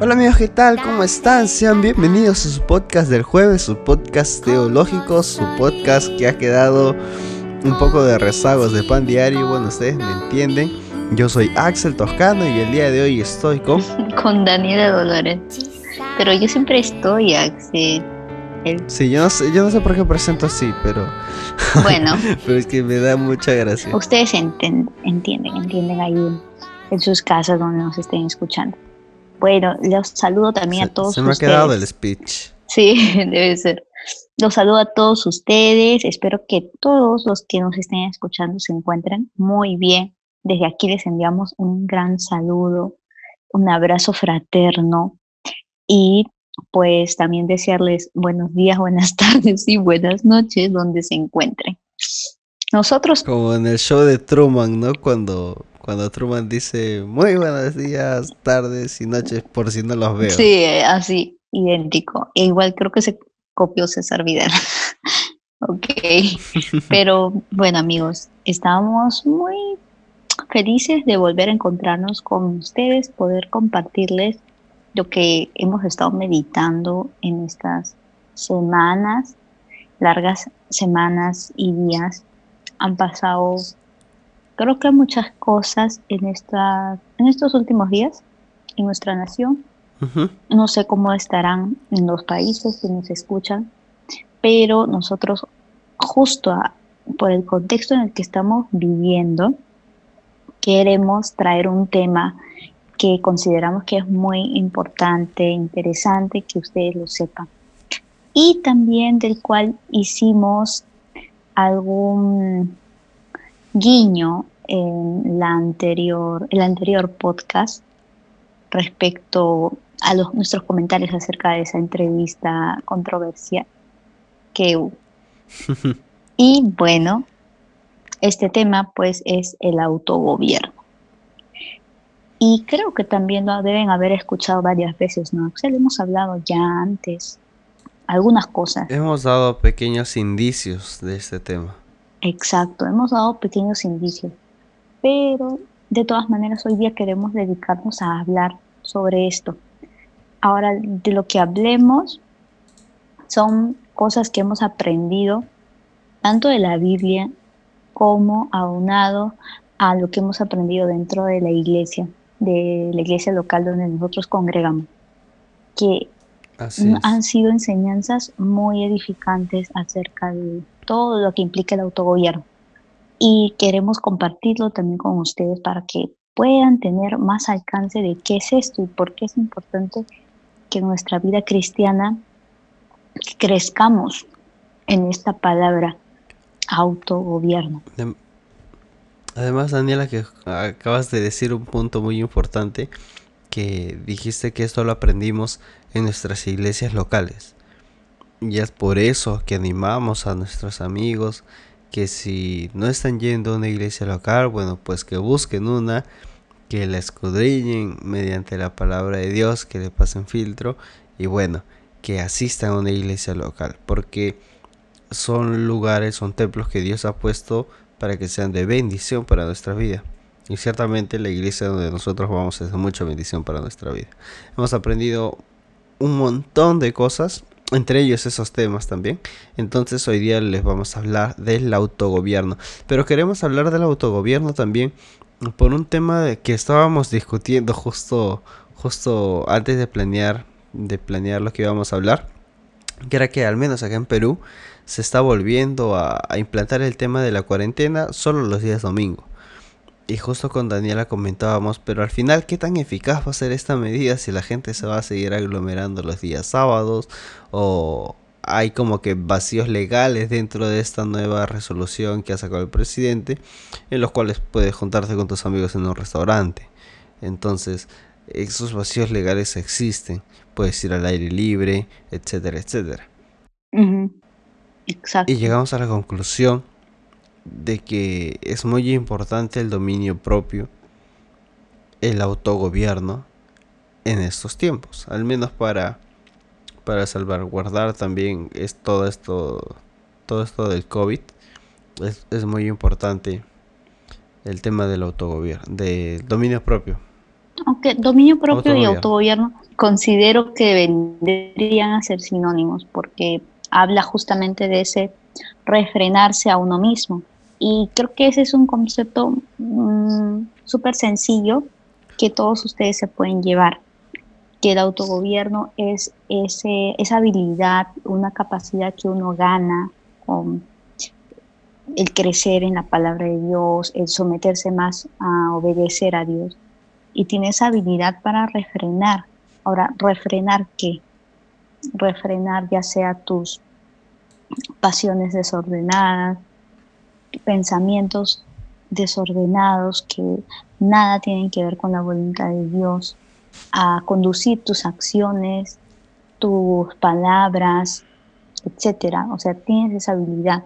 Hola amigos, ¿qué tal? ¿Cómo están? Sean bienvenidos a su podcast del jueves, su podcast teológico, su podcast que ha quedado un poco de rezagos de pan diario. Bueno, ustedes me entienden. Yo soy Axel Toscano y el día de hoy estoy con... Con Daniela Dolores. Pero yo siempre estoy, Axel. Sí, yo no, sé, yo no sé por qué presento así, pero... Bueno. pero es que me da mucha gracia. Ustedes entienden, entienden ahí en sus casas donde nos estén escuchando. Bueno, los saludo también a todos ustedes. Se me ha quedado el speech. Sí, debe ser. Los saludo a todos ustedes. Espero que todos los que nos estén escuchando se encuentren muy bien. Desde aquí les enviamos un gran saludo, un abrazo fraterno y pues también desearles buenos días, buenas tardes y buenas noches donde se encuentren. Nosotros... Como en el show de Truman, ¿no? Cuando cuando Truman dice muy buenos días, tardes y noches por si no los veo. Sí, así, idéntico. E igual creo que se copió César Vidal. ok, pero bueno amigos, estamos muy felices de volver a encontrarnos con ustedes, poder compartirles lo que hemos estado meditando en estas semanas, largas semanas y días. Han pasado Creo que hay muchas cosas en, esta, en estos últimos días en nuestra nación. No sé cómo estarán en los países que nos escuchan, pero nosotros, justo por el contexto en el que estamos viviendo, queremos traer un tema que consideramos que es muy importante, interesante, que ustedes lo sepan. Y también del cual hicimos algún guiño en la anterior, el anterior podcast respecto a los, nuestros comentarios acerca de esa entrevista controversia que hubo. y bueno, este tema pues es el autogobierno. Y creo que también lo deben haber escuchado varias veces, ¿no? Axel, hemos hablado ya antes algunas cosas. Hemos dado pequeños indicios de este tema. Exacto, hemos dado pequeños indicios, pero de todas maneras hoy día queremos dedicarnos a hablar sobre esto. Ahora, de lo que hablemos son cosas que hemos aprendido tanto de la Biblia como aunado a lo que hemos aprendido dentro de la iglesia, de la iglesia local donde nosotros congregamos, que han sido enseñanzas muy edificantes acerca de todo lo que implica el autogobierno. Y queremos compartirlo también con ustedes para que puedan tener más alcance de qué es esto y por qué es importante que nuestra vida cristiana crezcamos en esta palabra autogobierno. Además, Daniela, que acabas de decir un punto muy importante, que dijiste que esto lo aprendimos en nuestras iglesias locales. Y es por eso que animamos a nuestros amigos que si no están yendo a una iglesia local, bueno, pues que busquen una, que la escudriñen mediante la palabra de Dios, que le pasen filtro y bueno, que asistan a una iglesia local, porque son lugares, son templos que Dios ha puesto para que sean de bendición para nuestra vida. Y ciertamente la iglesia donde nosotros vamos es de mucha bendición para nuestra vida. Hemos aprendido un montón de cosas entre ellos esos temas también. Entonces hoy día les vamos a hablar del autogobierno. Pero queremos hablar del autogobierno también por un tema de que estábamos discutiendo justo, justo antes de planear, de planear lo que íbamos a hablar. Que era que al menos acá en Perú se está volviendo a, a implantar el tema de la cuarentena solo los días domingo. Y justo con Daniela comentábamos, pero al final, ¿qué tan eficaz va a ser esta medida si la gente se va a seguir aglomerando los días sábados? ¿O hay como que vacíos legales dentro de esta nueva resolución que ha sacado el presidente, en los cuales puedes juntarte con tus amigos en un restaurante? Entonces, esos vacíos legales existen. Puedes ir al aire libre, etcétera, etcétera. Exacto. Y llegamos a la conclusión de que es muy importante el dominio propio, el autogobierno en estos tiempos, al menos para para salvaguardar también es todo esto todo esto del COVID es, es muy importante el tema del autogobierno, del dominio propio. Aunque dominio propio y autogobierno considero que vendrían a ser sinónimos porque habla justamente de ese refrenarse a uno mismo. Y creo que ese es un concepto mm, súper sencillo que todos ustedes se pueden llevar, que el autogobierno es ese, esa habilidad, una capacidad que uno gana con el crecer en la palabra de Dios, el someterse más a obedecer a Dios. Y tiene esa habilidad para refrenar. Ahora, ¿refrenar qué? Refrenar ya sea tus pasiones desordenadas, pensamientos desordenados que nada tienen que ver con la voluntad de Dios, a conducir tus acciones, tus palabras, etcétera. O sea, tienes esa habilidad.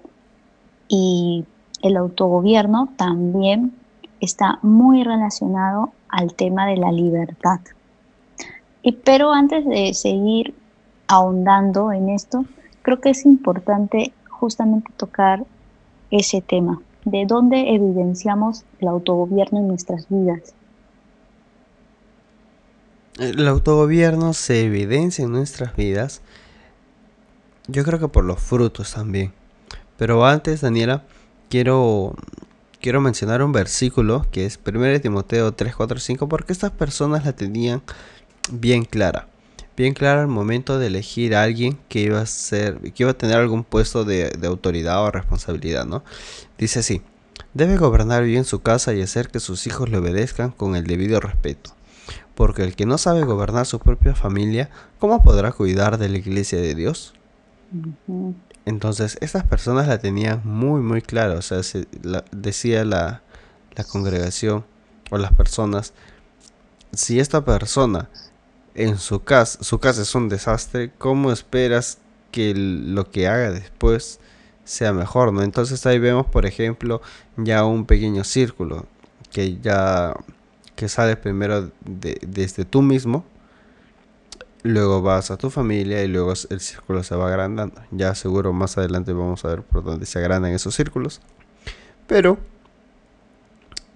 Y el autogobierno también está muy relacionado al tema de la libertad. Y, pero antes de seguir ahondando en esto, creo que es importante justamente tocar ese tema, de dónde evidenciamos el autogobierno en nuestras vidas. El autogobierno se evidencia en nuestras vidas, yo creo que por los frutos también. Pero antes, Daniela, quiero, quiero mencionar un versículo que es 1 Timoteo 3, 4, 5, porque estas personas la tenían bien clara bien clara al momento de elegir a alguien que iba a ser, que iba a tener algún puesto de, de autoridad o responsabilidad, ¿no? Dice así, debe gobernar bien su casa y hacer que sus hijos le obedezcan con el debido respeto. Porque el que no sabe gobernar su propia familia, ¿cómo podrá cuidar de la iglesia de Dios? Entonces, estas personas la tenían muy, muy clara. O sea, decía la, la congregación o las personas, si esta persona en su casa, su casa es un desastre, ¿cómo esperas que lo que haga después sea mejor, ¿no? Entonces ahí vemos, por ejemplo, ya un pequeño círculo que ya que sale primero de, desde tú mismo, luego vas a tu familia y luego el círculo se va agrandando. Ya seguro más adelante vamos a ver por dónde se agrandan esos círculos. Pero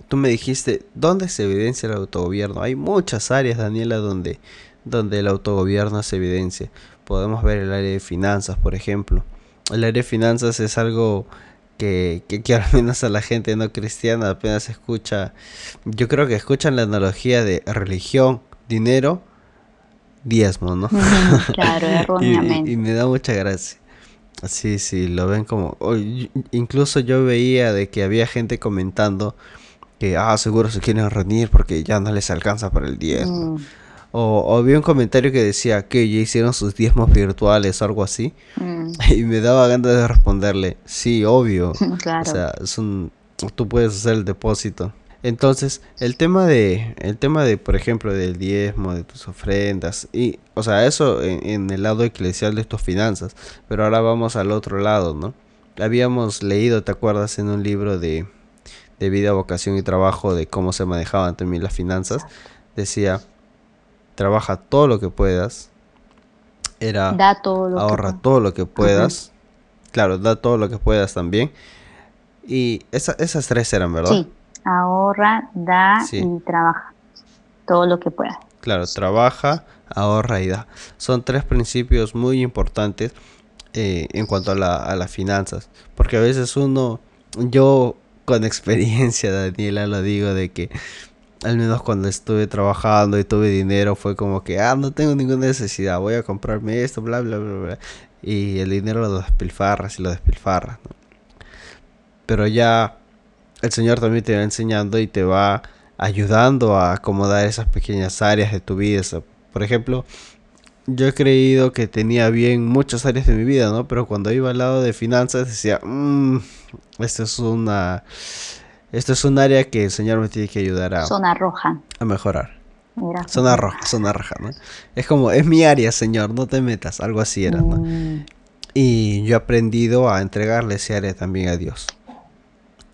tú me dijiste, ¿dónde se evidencia el autogobierno? Hay muchas áreas, Daniela, donde, donde el autogobierno se evidencia. Podemos ver el área de finanzas, por ejemplo. El área de finanzas es algo que, que, al menos a la gente no cristiana apenas escucha. Yo creo que escuchan la analogía de religión, dinero, diezmo, ¿no? claro, erróneamente. y, me da mucha gracia. Sí, sí, lo ven como... incluso yo veía de que había gente comentando que, ah, seguro se quieren reunir porque ya no les alcanza para el diezmo. Mm. O, vi un comentario que decía que ya hicieron sus diezmos virtuales o algo así. Mm. Y me daba ganas de responderle, sí, obvio. Claro. O sea, es un, tú puedes hacer el depósito. Entonces, el tema de, el tema de, por ejemplo, del diezmo, de tus ofrendas, y, o sea, eso en, el lado eclesial de tus finanzas, pero ahora vamos al otro lado, ¿no? Habíamos leído, ¿te acuerdas? En un libro de, de vida, vocación y trabajo de cómo se manejaban también las finanzas, decía, trabaja todo lo que puedas, era da todo lo ahorra todo lo que puedas, claro, da todo lo que puedas también, y esas tres eran, ¿verdad? Sí, ahorra, da y trabaja, todo lo que puedas. Claro, trabaja, ahorra y da. Son tres principios muy importantes eh, en cuanto a, la, a las finanzas, porque a veces uno, yo con experiencia, Daniela, lo digo de que al menos cuando estuve trabajando y tuve dinero, fue como que, ah, no tengo ninguna necesidad, voy a comprarme esto, bla, bla, bla, bla. Y el dinero lo despilfarras y lo despilfarras. Pero ya el Señor también te va enseñando y te va ayudando a acomodar esas pequeñas áreas de tu vida. por ejemplo, yo he creído que tenía bien muchas áreas de mi vida, ¿no? Pero cuando iba al lado de finanzas decía, mmm, esto es una esto es un área que el Señor me tiene que ayudar a... Zona roja. A mejorar. zona roja, zona roja, ¿no? Es como, es mi área, Señor, no te metas, algo así era, ¿no? Mm. Y yo he aprendido a entregarle ese área también a Dios.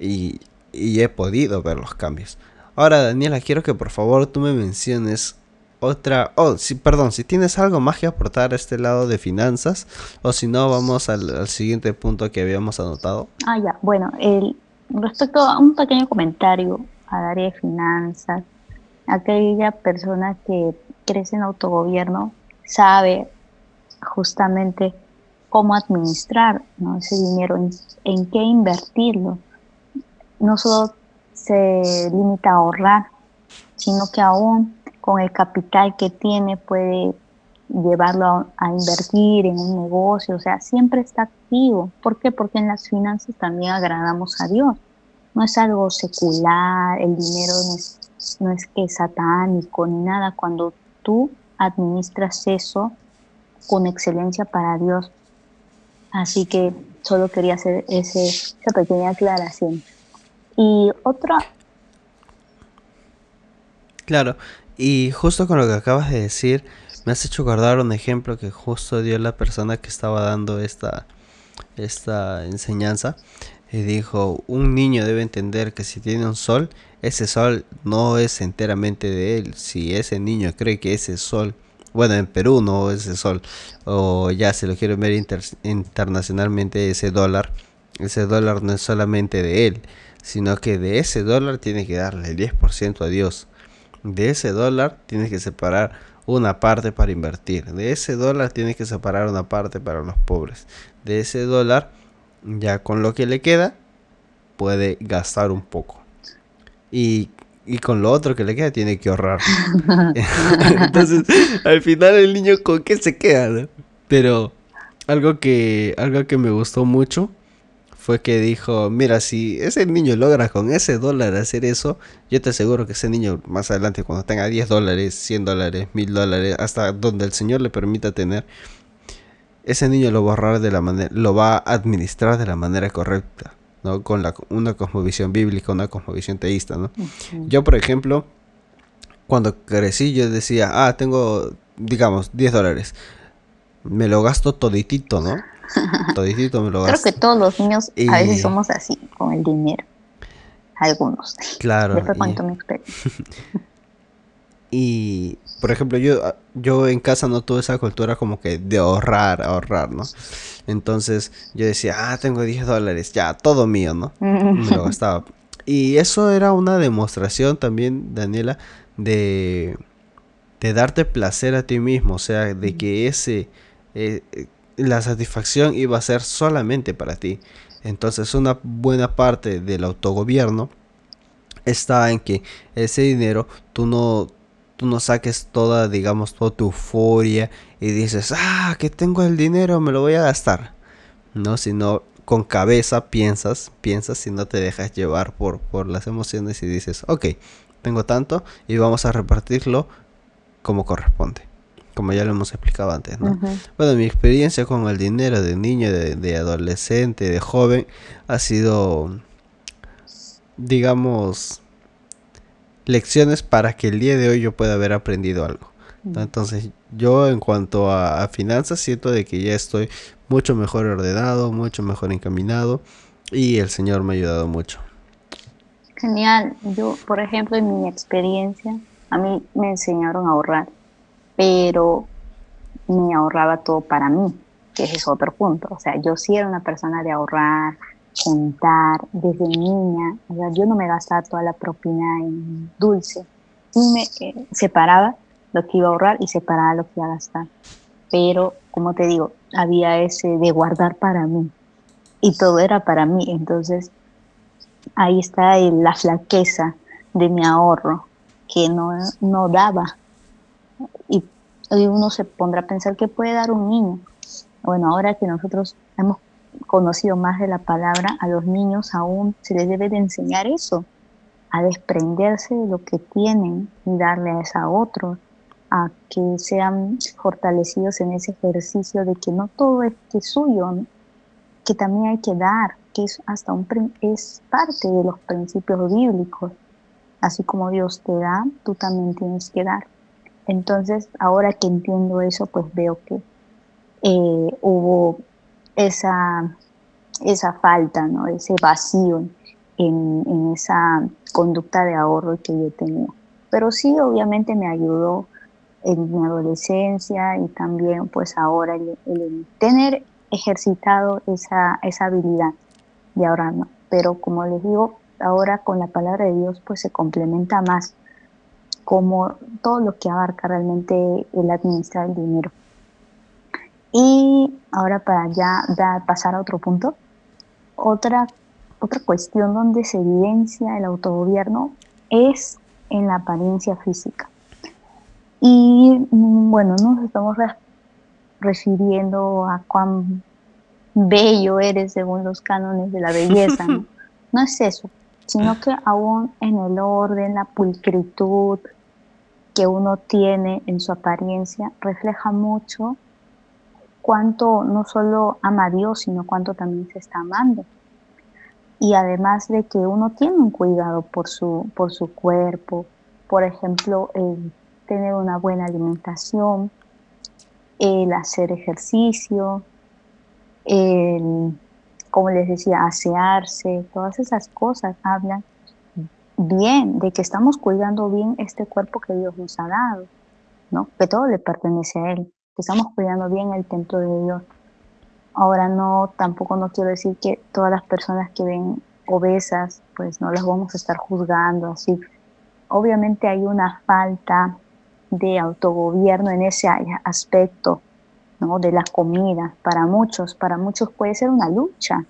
Y, y he podido ver los cambios. Ahora, Daniela, quiero que por favor tú me menciones otra... Oh, sí, perdón, si tienes algo más que aportar a este lado de finanzas, o si no, vamos al, al siguiente punto que habíamos anotado. Ah, ya, bueno, el, respecto a un pequeño comentario a área de finanzas, aquella persona que crece en autogobierno sabe justamente cómo administrar ese dinero, en, qué invertirlo. No solo se limita a ahorrar, sino que aún con el capital que tiene puede llevarlo a, invertir en un negocio, o sea, siempre está activo. ¿Por qué? Porque en las finanzas también agradamos a Dios. No es algo secular, el dinero no es, no es que satánico ni nada. Cuando tú administras eso con excelencia para Dios. Así que solo quería hacer ese, esa pequeña aclaración. Y otra... Claro, y justo con lo que acabas de decir, me has hecho acordar un ejemplo que justo dio la persona que estaba dando esta, esta enseñanza. Y dijo, un niño debe entender que si tiene un sol, ese sol no es enteramente de él. Si ese niño cree que ese sol, bueno, en Perú no es ese sol, o ya se lo quiere ver internacionalmente ese dólar, ese dólar no es solamente de él, sino que de ese dólar tiene que darle el 10% a Dios. De ese dólar tienes que separar una parte para invertir. De ese dólar tienes que separar una parte para los pobres. De ese dólar, ya con lo que le queda, puede gastar un poco. Y, con lo otro que le queda, tiene que ahorrar. Entonces, al final el niño con qué se queda, Pero algo que, algo que me gustó mucho fue que dijo, mira, si ese niño logra con ese dólar hacer eso, yo te aseguro que ese niño más adelante cuando tenga 10 dólares, 100 dólares, 1000 dólares, hasta donde el Señor le permita tener, ese niño lo va a de la manera, lo va a administrar de la manera correcta, ¿no? Con la, una cosmovisión bíblica, una cosmovisión teísta, ¿no? Yo, por ejemplo, cuando crecí, yo decía, ah, tengo, digamos, 10 dólares. Me lo gasto toditito, ¿no? Toditito me lo Creo que todos los niños a veces somos así, con el dinero. Algunos. Claro. Después cuento mi experiencia. y, por ejemplo, yo, yo en casa no tuve esa cultura como que de ahorrar, ahorrar, ¿no? Entonces yo decía, ah, tengo 10 dólares, ya, todo mío, ¿no? me lo gastaba. Y eso era una demostración también, Daniela, de, de darte placer a ti mismo, o sea, de que ese... Eh, la satisfacción iba a ser solamente para ti. Entonces una buena parte del autogobierno está en que ese dinero tú no, tú no saques toda, digamos, toda tu euforia y dices, ah, que tengo el dinero, me lo voy a gastar. No, sino con cabeza piensas, piensas y no te dejas llevar por, por las emociones y dices, ok, tengo tanto y vamos a repartirlo como corresponde como ya lo hemos explicado antes, ¿no? Bueno, mi experiencia con el dinero de niño, de, adolescente, de joven, ha sido, digamos, lecciones para que el día de hoy yo pueda haber aprendido algo. Entonces, yo en cuanto a, finanzas, siento de que ya estoy mucho mejor ordenado, mucho mejor encaminado y el Señor me ha ayudado mucho. Genial. Yo, por ejemplo, en mi experiencia, a mí me enseñaron a ahorrar pero me ahorraba todo para mí, que ese es otro punto. O sea, yo sí era una persona de ahorrar, juntar, desde niña, o sea, yo no me gastaba toda la propina en dulce, y me eh, separaba lo que iba a ahorrar y separaba lo que iba a gastar. Pero, como te digo, había ese de guardar para mí y todo era para mí. Entonces, ahí está la flaqueza de mi ahorro que no, no daba y, uno se pondrá a pensar qué puede dar un niño. Bueno, ahora que nosotros hemos conocido más de la palabra, a los niños aún se les debe de enseñar eso, a desprenderse de lo que tienen y darle a esa a otros, a que sean fortalecidos en ese ejercicio de que no todo es que suyo, que también hay que dar, que es hasta un es parte de los principios bíblicos. Así como Dios te da, tú también tienes que dar. Entonces, ahora que entiendo eso, pues veo que eh, hubo esa, esa falta, ¿no? ese vacío en, esa conducta de ahorro que yo tenía. Pero sí, obviamente me ayudó en mi adolescencia y también pues ahora el, tener ejercitado esa, esa habilidad de ahorrar. ¿no? Pero como les digo, ahora con la palabra de Dios pues se complementa más como todo lo que abarca realmente el administrar el dinero. Y ahora para ya pasar a otro punto, otra, otra cuestión donde se evidencia el autogobierno es en la apariencia física. Y mm, bueno, nos estamos refiriendo a cuán bello eres según los cánones de la belleza. ¿no? no es eso, sino que aún en el orden, la pulcritud que uno tiene en su apariencia, refleja mucho cuánto no solo ama a Dios, sino cuánto también se está amando. Y además de que uno tiene un cuidado por su, por su cuerpo, por ejemplo, el tener una buena alimentación, el hacer ejercicio, el, como les decía, asearse, todas esas cosas hablan bien, de que estamos cuidando bien este cuerpo que Dios nos ha dado, ¿no? Que todo le pertenece a Él, que estamos cuidando bien el templo de Dios. Ahora no, tampoco no quiero decir que todas las personas que ven obesas, pues no las vamos a estar juzgando así. Obviamente hay una falta de autogobierno en ese aspecto, ¿no? De la comida. Para muchos, para muchos puede ser una lucha.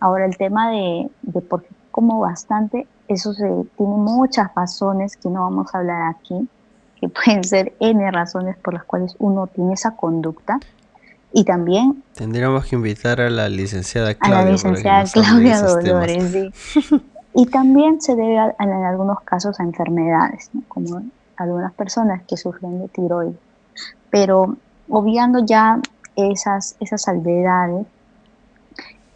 Ahora el tema de, de por qué como bastante eso se, tiene muchas razones que no vamos a hablar aquí, que pueden ser N razones por las cuales uno tiene esa conducta. Y también... Tendríamos que invitar a la licenciada Claudia. A la licenciada Claudia Dolores, sí. Y también se debe en algunos casos a enfermedades, como algunas personas que sufren de tiroides. Pero obviando ya esas, esas salvedades,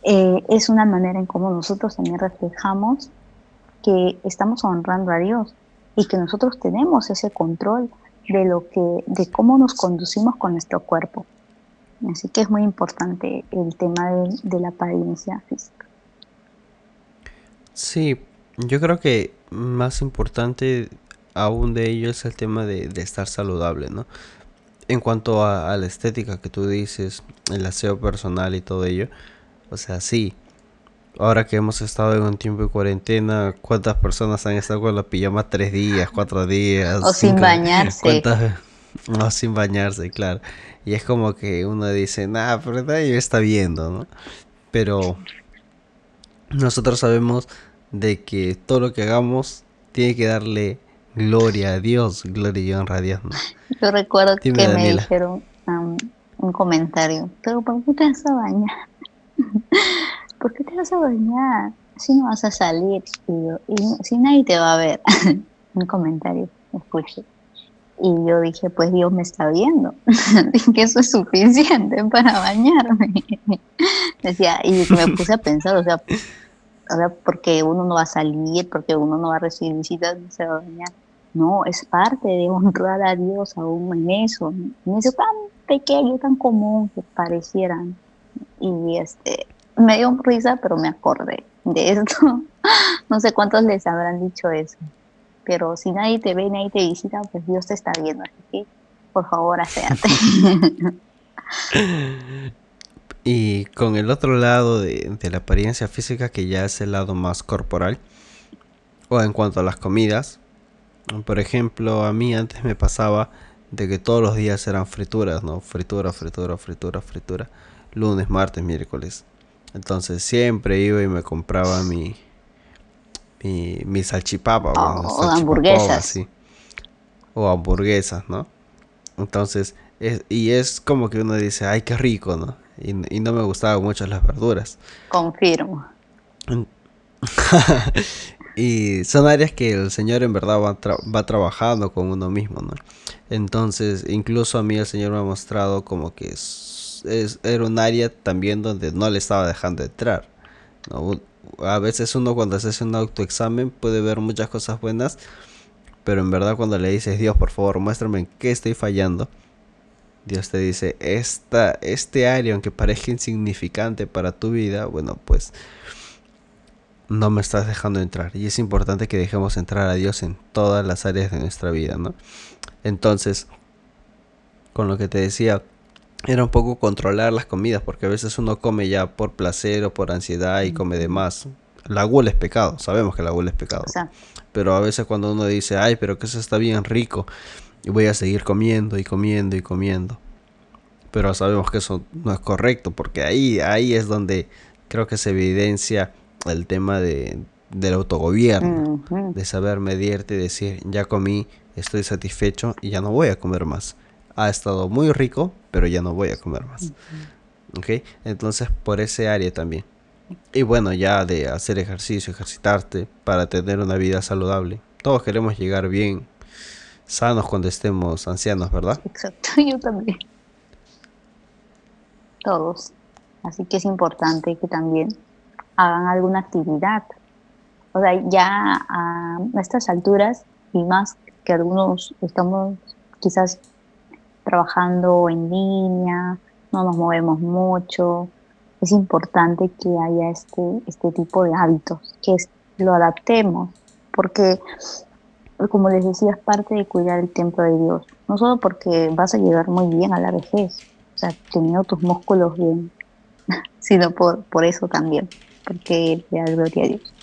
eh, es una manera en cómo nosotros también reflejamos que estamos honrando a Dios y que nosotros tenemos ese control de lo que, de cómo nos conducimos con nuestro cuerpo. Así que es muy importante el tema de, la apariencia física. Sí, yo creo que más importante aún de ello es el tema de, estar saludable, ¿no? En cuanto a, a, la estética que tú dices, el aseo personal y todo ello, o sea, sí, ahora que hemos estado en un tiempo de cuarentena, ¿cuántas personas han estado con la pijama tres días, cuatro días? O sin bañarse. No, sin bañarse, claro. Y es como que uno dice, nah, pero nadie está viendo, ¿no? Pero nosotros sabemos de que todo lo que hagamos tiene que darle gloria a Dios, gloria y honra a Dios, ¿no? Yo recuerdo que me dijeron um, un comentario, pero ¿por qué te vas a bañar? ¿por qué te vas a bañar? Si no vas a salir, y, si nadie te va a ver. Un comentario, escuché. Y yo dije, pues Dios me está viendo, que eso es suficiente para bañarme. Decía, y me puse a pensar, o sea, o sea, porque uno no va a salir, porque uno no va a recibir visitas, no se va a bañar. No, es parte de honrar a Dios aún en eso, en eso tan pequeño, tan común que parecieran. Y este, me dio risa, pero me acordé de esto. no sé cuántos les habrán dicho eso. Pero si nadie te ve, nadie te visita, pues Dios te está viendo. Así que, por favor, acéate. y con el otro lado de, la apariencia física, que ya es el lado más corporal, o en cuanto a las comidas, por ejemplo, a mí antes me pasaba de que todos los días eran frituras, ¿no? Fritura, fritura, fritura, fritura. Lunes, martes, miércoles. Entonces siempre iba y me compraba mi, mi, mi salchipapa. o hamburguesas. O hamburguesas, ¿no? Entonces, y es como que uno dice, ay, qué rico, ¿no? Y, y no me gustaban mucho las verduras. Confirmo. y son áreas que el Señor en verdad va, va trabajando con uno mismo, ¿no? Entonces, incluso a mí el Señor me ha mostrado como que es es, era un área también donde no le estaba dejando entrar. A veces uno cuando se hace un autoexamen puede ver muchas cosas buenas, pero en verdad cuando le dices, Dios, por favor, muéstrame en qué estoy fallando, Dios te dice, Esta, este área, aunque parezca insignificante para tu vida, bueno, pues no me estás dejando entrar. Y es importante que dejemos entrar a Dios en todas las áreas de nuestra vida, ¿no? Entonces, con lo que te decía, era un poco controlar las comidas, porque a veces uno come ya por placer o por ansiedad y come de más. La gula es pecado, sabemos que la gula es pecado. Pero a veces cuando uno dice, ay, pero que eso está bien rico, y voy a seguir comiendo y comiendo y comiendo. Pero sabemos que eso no es correcto, porque ahí, ahí es donde creo que se evidencia el tema de, del autogobierno, de saber medirte y decir, ya comí, estoy satisfecho y ya no voy a comer más. Ha estado muy rico, pero ya no voy a comer más. ¿Ok? Entonces, por ese área también. Y bueno, ya de hacer ejercicio, ejercitarte para tener una vida saludable. Todos queremos llegar bien, sanos cuando estemos ancianos, ¿verdad? Exacto, yo también. Todos. Así que es importante que también hagan alguna actividad. O sea, ya a estas alturas, y más que algunos estamos quizás trabajando en línea, no nos movemos mucho, es importante que haya este, este tipo de hábitos, que lo adaptemos, porque como les decía, es parte de cuidar el templo de Dios, no solo porque vas a llegar muy bien a la vejez, o sea, teniendo tus músculos bien, sino por, por eso también, porque le da gloria a Dios.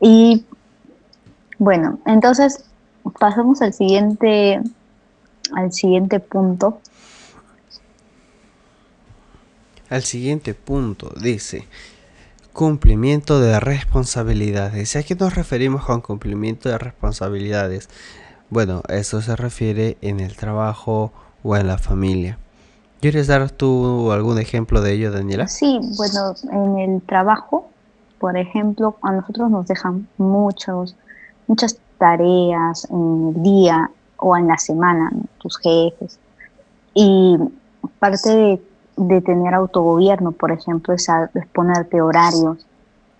Y bueno, entonces pasamos al siguiente, al siguiente punto, al siguiente punto. Dice, cumplimiento de responsabilidades. ¿A qué nos referimos con cumplimiento de responsabilidades? Bueno, eso se refiere en el trabajo o en la familia. ¿Quieres dar tú algún ejemplo de ello, Daniela? Sí, bueno, en el trabajo, por ejemplo, a nosotros nos dejan muchos, muchas tareas en el día o en la semana, tus jefes. Y parte de de tener autogobierno, por ejemplo, es, ponerte horarios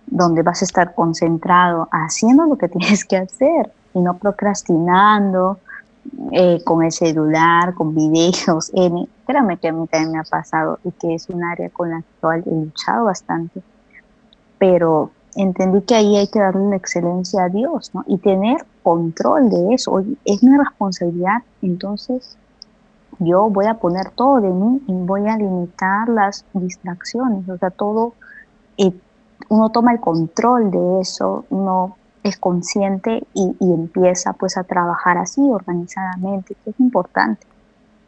donde vas a estar concentrado haciendo lo que tienes que hacer y no procrastinando eh, con el celular, con videos. Créame que a mí también me ha pasado y que es un área con la cual he luchado bastante. Pero entendí que ahí hay que darle la excelencia a Dios ¿no? y tener control de eso. Es mi responsabilidad, entonces yo voy a poner todo de mí y voy a limitar las distracciones, o sea, todo, eh, uno toma el control de eso, uno es consciente y, empieza pues a trabajar así organizadamente, que es importante.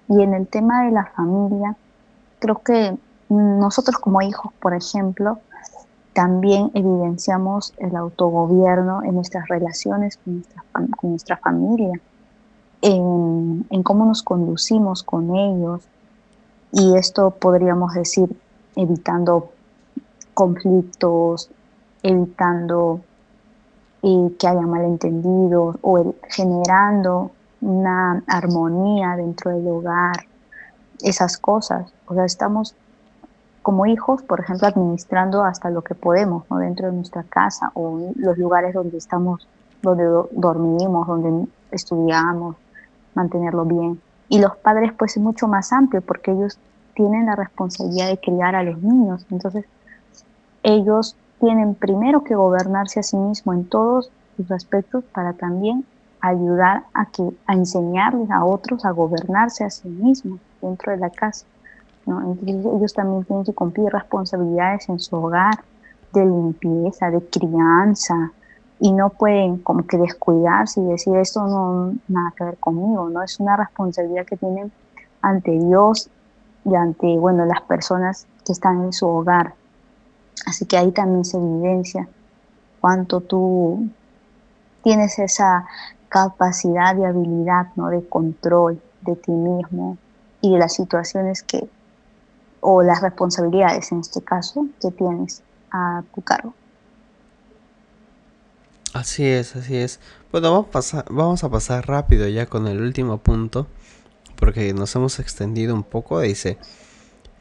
Y en el tema de la familia, creo que nosotros como hijos, por ejemplo, también evidenciamos el autogobierno en nuestras relaciones con nuestra, familia en, cómo nos conducimos con ellos y esto podríamos decir evitando conflictos, evitando eh, que haya malentendidos o generando una armonía dentro del hogar, esas cosas. O sea, estamos como hijos, por ejemplo, administrando hasta lo que podemos ¿no? dentro de nuestra casa o los lugares donde estamos, donde dormimos, donde estudiamos, mantenerlo bien. Y los padres pues es mucho más amplio porque ellos tienen la responsabilidad de criar a los niños. Entonces, ellos tienen primero que gobernarse a sí mismos en todos sus aspectos para también ayudar a, que, a enseñarles a otros a gobernarse a sí mismos dentro de la casa. ellos también tienen que cumplir responsabilidades en su hogar, de limpieza, de crianza, y no pueden como que descuidarse y decir esto no nada que ver conmigo, ¿no? Es una responsabilidad que tienen ante Dios y ante, bueno, las personas que están en su hogar. Así que ahí también se evidencia cuánto tú tienes esa capacidad y habilidad, ¿no? De control de ti mismo y de las situaciones que, o las responsabilidades en este caso, que tienes a tu cargo. Así es, así es. Bueno, vamos a, pasar, vamos a pasar rápido ya con el último punto, porque nos hemos extendido un poco. Dice,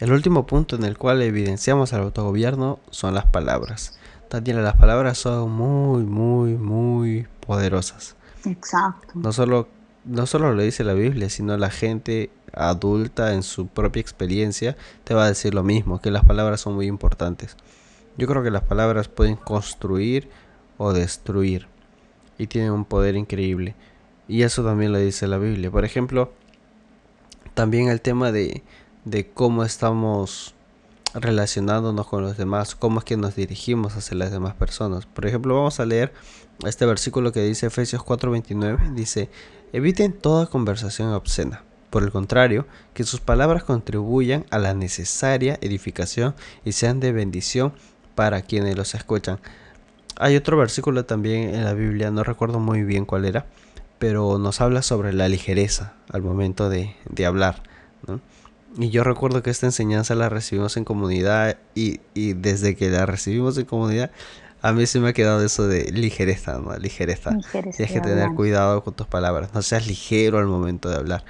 el último punto en el cual evidenciamos el autogobierno son las palabras. Daniela, las palabras son muy, muy, muy poderosas. Exacto. No solo, no solo lo dice la Biblia, sino la gente adulta en su propia experiencia te va a decir lo mismo, que las palabras son muy importantes. Yo creo que las palabras pueden construir o destruir. Y tiene un poder increíble. Y eso también lo dice la Biblia. Por ejemplo, también el tema de, de cómo estamos relacionándonos con los demás, cómo es que nos dirigimos hacia las demás personas. Por ejemplo, vamos a leer este versículo que dice Efesios 4:29, dice, eviten toda conversación obscena. Por el contrario, que sus palabras contribuyan a la necesaria edificación y sean de bendición para quienes los escuchan. Hay otro versículo también en la Biblia, no recuerdo muy bien cuál era, pero nos habla sobre la ligereza al momento de, de hablar. ¿no? Y yo recuerdo que esta enseñanza la recibimos en comunidad y, y, desde que la recibimos en comunidad, a mí se me ha quedado eso de ligereza, ¿no? Ligereza. Tienes que tener cuidado con tus palabras, no seas ligero al momento de hablar.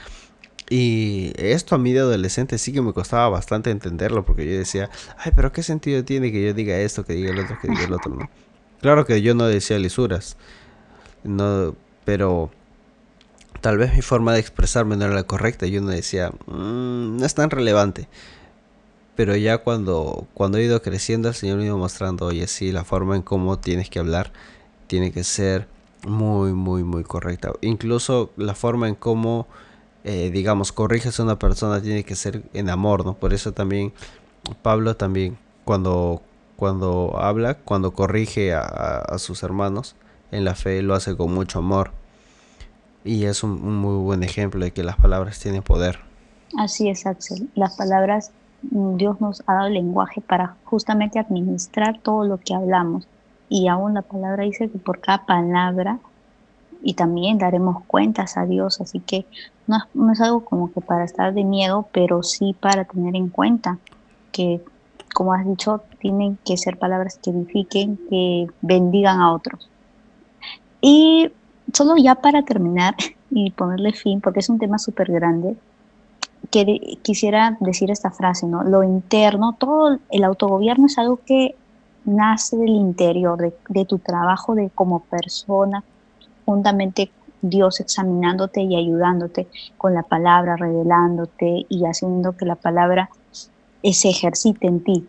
Y esto a mí de adolescente sí que me costaba bastante entenderlo, porque yo decía, ay, pero ¿qué sentido tiene que yo diga esto, que diga el otro, que diga el otro, ¿no? Claro que yo no decía lisuras, no, pero tal vez mi forma de expresarme no era la correcta. Yo no decía, mmm, no es tan relevante. Pero ya cuando, cuando he ido creciendo, el Señor me iba mostrando, oye, sí, la forma en cómo tienes que hablar tiene que ser muy, muy, muy correcta. Incluso la forma en cómo, eh, digamos, corriges a una persona tiene que ser en amor, ¿no? Por eso también Pablo también, cuando, cuando habla, cuando corrige a sus hermanos en la fe, lo hace con mucho amor y es un, muy buen ejemplo de que las palabras tienen poder. Así es, Axel. Las palabras, mm, Dios nos ha dado el lenguaje para justamente administrar todo lo que hablamos. Y aún la palabra dice que por cada palabra, y también daremos cuentas a Dios, así que no no es algo como que para estar de miedo, pero sí para tener en cuenta que, como has dicho, tienen que ser palabras que edifiquen, que bendigan a otros. Y solo ya para terminar y ponerle fin, porque es un tema súper grande, que quisiera decir esta frase, ¿no? Lo interno, todo el autogobierno es algo que nace del interior, de, tu trabajo de como persona, juntamente Dios examinándote y ayudándote con la palabra, revelándote y haciendo que la palabra se ejercite en ti.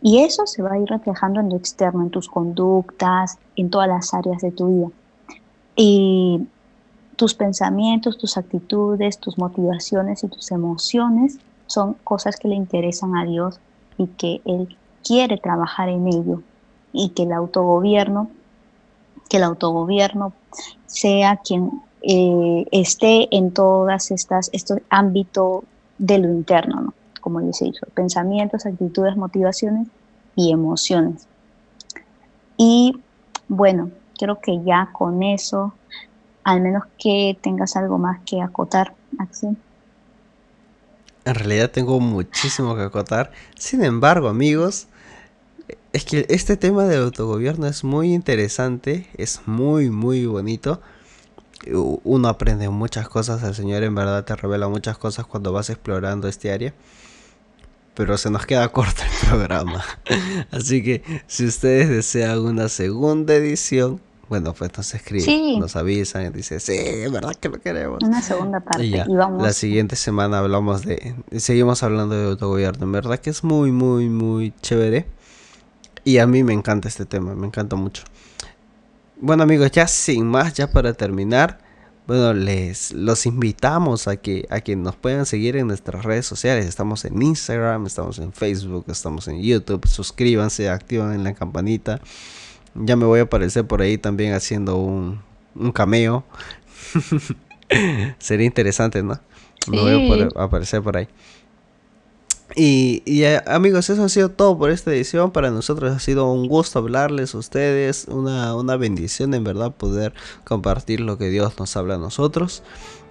Y eso se va a ir reflejando en lo externo, en tus conductas, en todas las áreas de tu vida. Y tus pensamientos, tus actitudes, tus motivaciones y tus emociones son cosas que le interesan a Dios y que Él quiere trabajar en ello y que el autogobierno, que el autogobierno sea quien eh, esté en todas estas, estos ámbitos de lo interno, ¿no? como dice dicho, pensamientos, actitudes, motivaciones y emociones. Y bueno, creo que ya con eso, al menos que tengas algo más que acotar, Axel. En realidad tengo muchísimo que acotar. Sin embargo, amigos, es que este tema del autogobierno es muy interesante, es muy, muy bonito. Uno aprende muchas cosas, el Señor en verdad te revela muchas cosas cuando vas explorando este área. Pero se nos queda corto el programa. Así que si ustedes desean una segunda edición, bueno, pues nos escriben, sí. nos avisan y dicen, sí, es verdad que lo queremos. Una segunda parte. Y, ya, y vamos. La siguiente semana hablamos de, seguimos hablando de autogobierno. En verdad que es muy, muy, muy chévere. Y a mí me encanta este tema, me encanta mucho. Bueno amigos, ya sin más, ya para terminar, bueno, les los invitamos a que, a que nos puedan seguir en nuestras redes sociales. Estamos en Instagram, estamos en Facebook, estamos en YouTube. Suscríbanse, activen la campanita. Ya me voy a aparecer por ahí también haciendo un, un cameo. Sería interesante, ¿no? Sí. Me voy a aparecer por ahí. Y, y eh, amigos, eso ha sido todo por esta edición. Para nosotros ha sido un gusto hablarles a ustedes. Una, una bendición en verdad poder compartir lo que Dios nos habla a nosotros.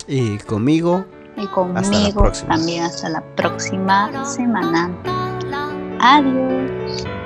Y conmigo. Y conmigo también hasta la próxima semana. Adiós.